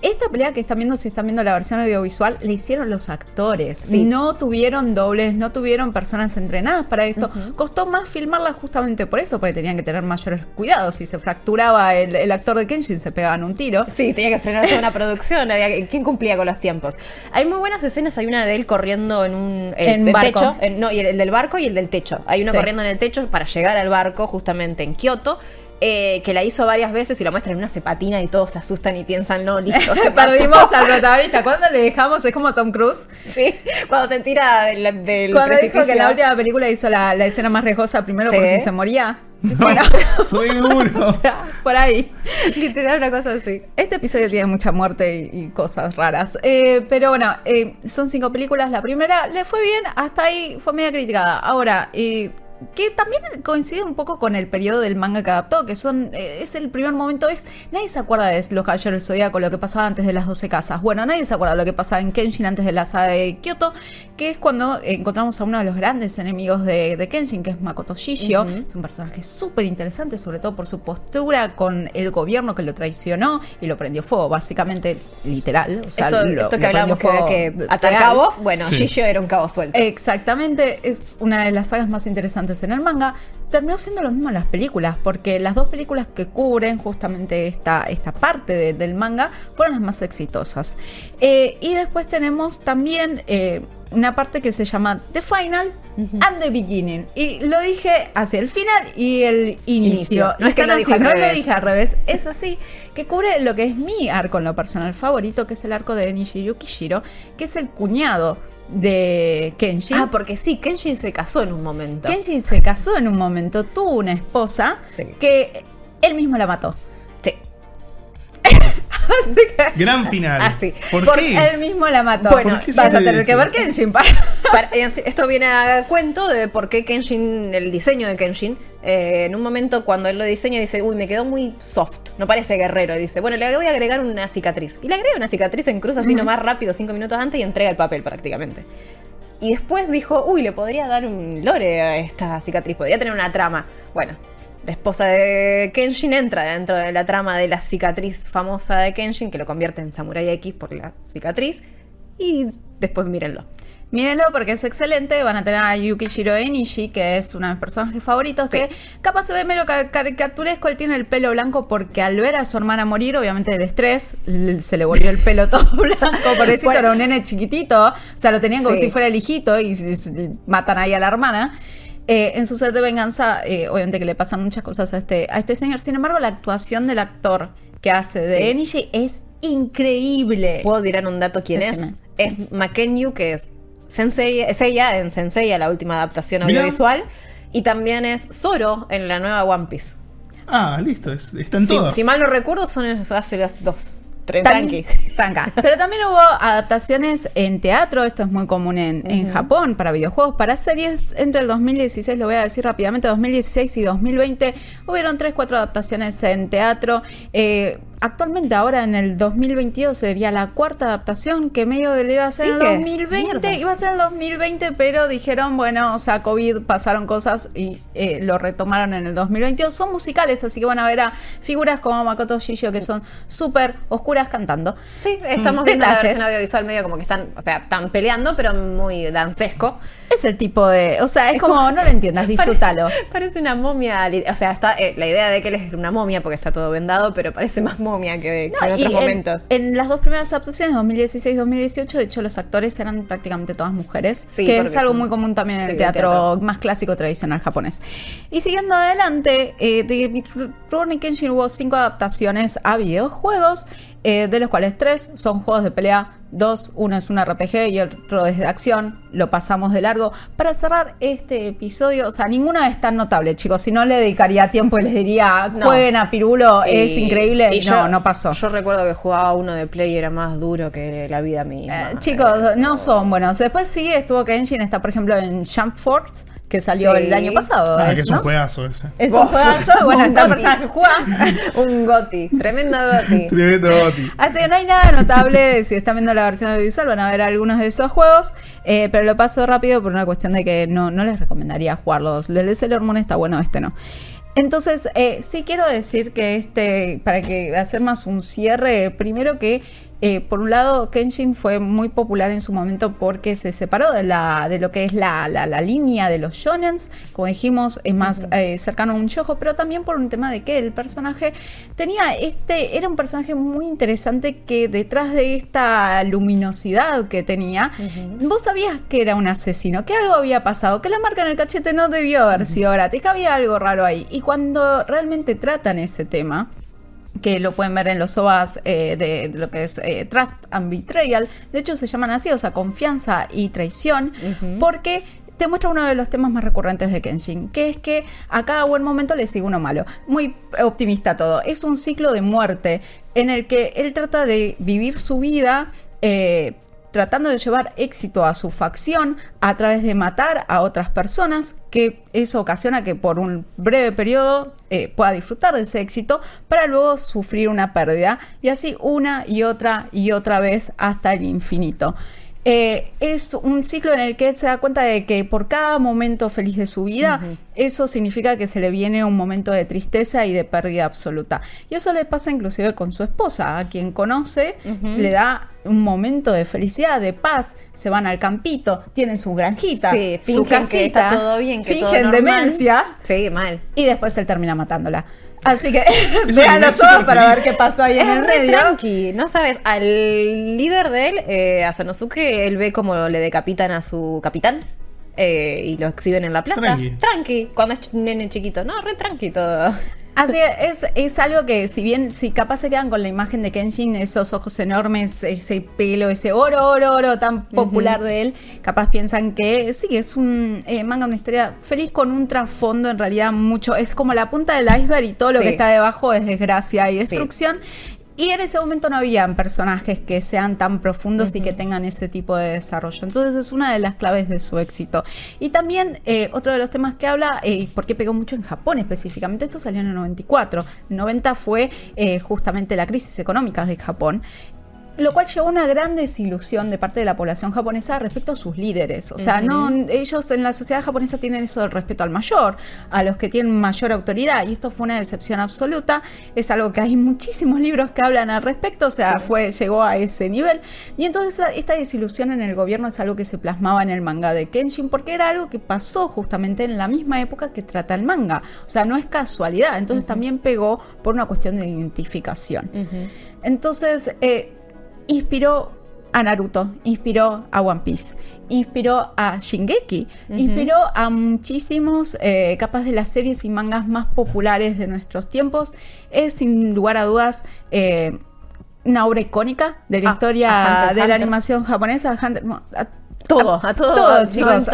Esta pelea que están viendo, si están viendo la versión audiovisual, le hicieron los actores. Sí. No tuvieron dobles, no tuvieron personas entrenadas para esto. Costó más filmarla justamente por eso, porque tenían que tener mayores cuidados. Si se fracturaba el, el actor de Kenshin, se pegaban un tiro. Sí, tenía que frenar toda una producción. Había ¿Quién cumplía con los tiempos? Hay muy buenas escenas. Hay una de él corriendo en un el- En el barco. techo. en- no, y el, el del barco y el del techo. Hay uno Sí. corriendo en el techo para llegar al barco, justamente en Kioto. eh, que la hizo varias veces y lo muestran en una cepatina y todos se asustan y piensan, no, listo, se Perdimos al protagonista. ¿Cuándo le dejamos? Es como Tom Cruise. Sí, cuando se tira del, del Cuando dijo precipicio. que en la última película hizo la, la escena más riesgosa primero Sí. por si se moría. No, fue duro. o sea, por ahí. Literal, una cosa así. Este episodio tiene mucha muerte y, y cosas raras. Eh, pero bueno, eh, son cinco películas. La primera le fue bien, hasta ahí fue media criticada. Ahora, eh, que también coincide un poco con el periodo del manga que adaptó, que son eh, es el primer momento, es nadie se acuerda de los Caballeros del Zodíaco, lo que pasaba antes de las 12 casas. Bueno, nadie se acuerda de lo que pasaba en Kenshin antes de la saga de Kyoto, que es cuando encontramos a uno de los grandes enemigos de, de Kenshin, que es Makoto Shishio. Es un personaje súper interesante, sobre todo por su postura con el gobierno que lo traicionó y lo prendió fuego, básicamente literal. O sea, esto, lo- esto que hablamos que, que atar cabos, bueno, Sí. Gigio era un cabo suelto. Exactamente, es una de las sagas más interesantes en el manga. Terminó siendo lo mismo en las películas, porque las dos películas que cubren justamente esta, esta parte de- del manga fueron las más exitosas. Eh, y después tenemos también eh, una parte que se llama The Final and the Beginning. Y lo dije hacia el final y el inicio. Inicio. No es que lo así, no lo dije al revés, es así, que cubre lo que es mi arco en lo personal favorito, que es el arco de Nishi Yukishiro, que es el cuñado de Kenshin. Ah, porque sí, Kenshin se casó en un momento. Kenshin se casó en un momento, tuvo una esposa Sí. que él mismo la mató. Así que- Gran final. Ah, sí. ¿Por Porque qué? él mismo la mató. Bueno, ¿Por qué vas a tener que ver Kenshin para. Para- eh, esto viene a cuento de por qué Kenshin, el diseño de Kenshin, eh, en un momento cuando él lo diseña dice, uy, me quedó muy soft, no parece guerrero. Y dice, bueno, le voy a agregar una cicatriz. Y le agrega una cicatriz en cruz así nomás rápido, cinco minutos antes, y entrega el papel prácticamente. Y después dijo, uy, le podría dar un lore a esta cicatriz, podría tener una trama. Bueno, la esposa de Kenshin entra dentro de la trama de la cicatriz famosa de Kenshin, que lo convierte en Samurai X por la cicatriz. Y después mírenlo. Mírenlo porque es excelente. Van a tener a Yukishiro Enishi, que es uno de mis personajes favoritos. Que capaz se ve medio ca- caricaturesco. Él tiene el pelo blanco porque al ver a su hermana morir, obviamente del estrés, se le volvió el pelo todo blanco. Pobrecito, Bueno. era un nene chiquitito. O sea, lo tenían como Sí. si fuera el hijito y, matan ahí a la hermana. Eh, en su set de venganza, eh, obviamente que le pasan muchas cosas a este, a este señor. Sin embargo, la actuación del actor que hace de Sí. Enishi es increíble. ¿Puedo tirar un dato quién Decime. es? Es Makenyu, que es Sensei, es ella en Sensei, la última adaptación Mirá. audiovisual. Y también es Zoro en la nueva One Piece. Ah, listo, es- están Si, todos. si mal no recuerdo, son esos- hace las dos. Tranqui. Tranca. Pero también hubo adaptaciones en teatro, esto es muy común en, en Japón, para videojuegos, para series. Entre el 2016, lo voy a decir rápidamente, 2016 y 2020, hubieron 3, 4 adaptaciones en teatro. Eh, actualmente, ahora en el 2022, sería la cuarta adaptación que medio que le iba a hacer en el Sigue. 2020. Mierda. Iba a ser el 2020, pero dijeron, bueno, o sea, COVID, pasaron cosas y eh, lo retomaron en el 2022. Son musicales, así que van a ver a figuras como Makoto Shijo que son súper oscuras cantando. Sí, estamos Mm. viendo la Detalles. versión audiovisual medio como que están, o sea, están peleando, pero muy dancesco. Es el tipo de. O sea, es, como, no lo entiendas, disfrútalo. Pare- Parece una momia. O sea, está eh, la idea de que él es una momia porque está todo vendado, pero parece más momia que, que en No, otros momentos. En, las dos primeras adaptaciones, 2016-2018, de hecho, los actores eran prácticamente todas mujeres, Sí, que es algo muy común también en sí, el teatro. más clásico tradicional japonés. Y siguiendo adelante, eh, de Rurouni Kenshin hubo cinco adaptaciones a videojuegos, eh, de los cuales tres son juegos de pelea. Dos, uno es un RPG y otro es de acción. Lo pasamos de largo. Para cerrar este episodio, o sea, ninguna es tan notable, chicos. Si no, le dedicaría tiempo y les diría, No. jueguen a Pirulo, es increíble. y no, yo- no pasó. Yo recuerdo que jugaba uno de Play y era más duro que la vida misma. Eh, chicos, no son buenos. Después sí estuvo Kenshin, está por ejemplo en Jump Force, que salió Sí. el año pasado. Ah, es, que es ¿no? un juegazo ese. Es un juegazo. Bueno, está el goti. personaje que juega. Un goti, tremendo goti. Tremendo Goti. Así que no hay nada notable. Si están viendo la versión audiovisual, van a ver algunos de esos juegos. Eh, pero lo paso rápido por una cuestión de que no, no les recomendaría jugarlos. El de Sailor Moon está bueno, este no. Entonces, eh, sí quiero decir que este, para que hacer más un cierre, primero que eh, por un lado Kenshin fue muy popular en su momento porque se separó de, la, de lo que es la, la- la línea de los shonens, como dijimos, es más eh, cercano a un shojo, pero también por un tema de que el personaje tenía este, era un personaje muy interesante que detrás de esta luminosidad que tenía, vos sabías que era un asesino, que algo había pasado, que la marca en el cachete no debió haber sido gratis, que había algo raro ahí. Y cuando realmente tratan ese tema, que lo pueden ver en los OVAs eh, de, de lo que es eh, Trust and Betrayal. De hecho, se llaman así, o sea, confianza y traición, porque te muestra uno de los temas más recurrentes de Kenshin, que es que a cada buen momento le sigue uno malo. Muy optimista todo. Es un ciclo de muerte en el que él trata de vivir su vida. eh, tratando de llevar éxito a su facción a través de matar a otras personas, que eso ocasiona que por un breve periodo eh, pueda disfrutar de ese éxito para luego sufrir una pérdida y así una y otra y otra vez hasta el infinito. Eh, es un ciclo en el que él se da cuenta de que por cada momento feliz de su vida, eso significa que se le viene un momento de tristeza y de pérdida absoluta. Y eso le pasa inclusive con su esposa, a quien conoce, le da un momento de felicidad, de paz, se van al campito, tienen su granjita, Sí, su que casita, está todo bien, que fingen demencia Sí, mal. y después él termina matándola. Así que ojos súper para feliz. ver qué pasó ahí en Es el re medio. tranqui, no sabes, al líder de él, eh, a Sanosuke, él ve como le decapitan a su capitán eh, y lo exhiben en la plaza. Tranqui. Tranqui, cuando es nene chiquito, no, re tranqui todo. Así que es, es algo que si bien, si capaz se quedan con la imagen de Kenshin, esos ojos enormes, ese pelo, ese oro, oro, oro tan popular de él, capaz piensan que sí, es un eh, manga, una historia feliz con un trasfondo en realidad mucho, es como la punta del iceberg y todo lo Sí. que está debajo es desgracia y destrucción. Y en ese momento no habían personajes que sean tan profundos y que tengan ese tipo de desarrollo. Entonces es una de las claves de su éxito. Y también eh, otro de los temas que habla, eh, porque pegó mucho en Japón específicamente, esto salió en el 94. 90 fue eh, justamente la crisis económica de Japón lo cual llevó a una gran desilusión de parte de la población japonesa respecto a sus líderes. O sea, no, ellos en la sociedad japonesa tienen eso del respeto al mayor, a los que tienen mayor autoridad, y esto fue una decepción absoluta. Es algo que hay muchísimos libros que hablan al respecto, o sea, fue, llegó a ese nivel. Y entonces esta desilusión en el gobierno es algo que se plasmaba en el manga de Kenshin, porque era algo que pasó justamente en la misma época que trata el manga. O sea, no es casualidad. Entonces también pegó por una cuestión de identificación. Entonces, eh, inspiró a Naruto, inspiró a One Piece, inspiró a Shingeki, inspiró a muchísimos eh, capas de las series y mangas más populares de nuestros tiempos. Es sin lugar a dudas eh, una obra icónica de la historia de la animación japonesa. todo, a, todo, chicos.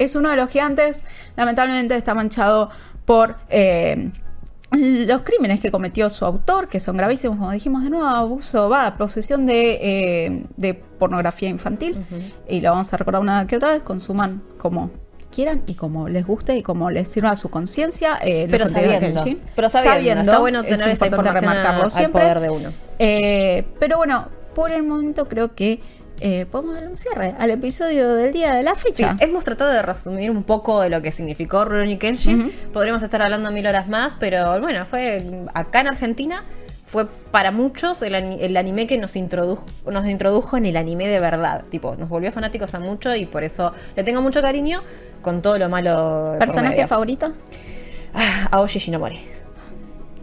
es, uno de los gigantes. Lamentablemente está manchado por eh, los crímenes que cometió su autor, que son gravísimos, como dijimos de nuevo, abuso, va, posesión de, eh, de pornografía infantil, y lo vamos a recordar una que otra vez, consuman como quieran y como les guste y como les sirva a su conciencia. Eh, pero, sabiendo, pero sabiendo, está bueno tener esa información remarcarlo siempre. poder de uno. Eh, pero bueno, por el momento creo que eh, podemos dar un cierre al episodio del día de la fecha. hemos tratado de resumir un poco de lo que significó Rurouni Kenshin. Podríamos estar hablando mil horas más, pero bueno, fue acá en Argentina. Fue para muchos el, anime que nos introdujo, nos introdujo en el anime de verdad. Tipo, nos volvió fanáticos a mucho y por eso le tengo mucho cariño con todo lo malo. ¿Personaje favorito? Ah, Aoshi Shinomori.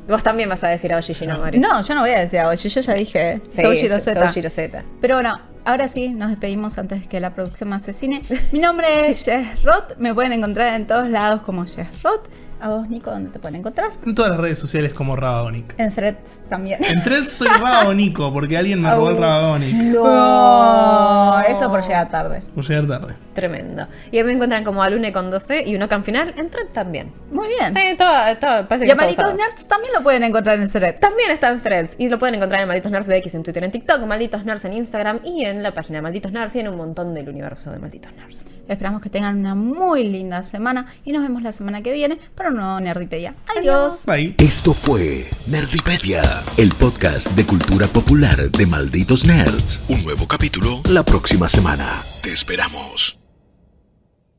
Vos también vas a decir Aoshi Shinomori. No, yo no voy a decir Aoshi, yo ya dije sí, Rosetta. Pero bueno, ahora sí, nos despedimos antes de que la producción me asesine. Mi nombre es Jess Roth, me pueden encontrar en todos lados como Jess Roth. A vos, Nico, ¿dónde te pueden encontrar? En todas las redes sociales como Rabagonic. En Threads también. En Threads soy Rabagonico porque alguien me robó el Rabagonic. No. eso por llegar tarde. Por llegar tarde. Tremendo. Y ahí me encuentran como Alune con 12 y uno can final en Threads también. Muy bien. Eh, todo, todo, y a Malditos Nerds también lo pueden encontrar en Threads. También está en Threads. Y lo pueden encontrar en Malditos Nerds BX en Twitter, en TikTok, Malditos Nerds en Instagram y en la página de Malditos Nerds y en un montón del universo de Malditos Nerds. Esperamos que tengan una muy linda semana y nos vemos la semana que viene para un nuevo Nerdipedia. Adiós. Bye. Esto fue Nerdipedia, el podcast de cultura popular de Malditos Nerds. Un nuevo capítulo la próxima semana. Te esperamos.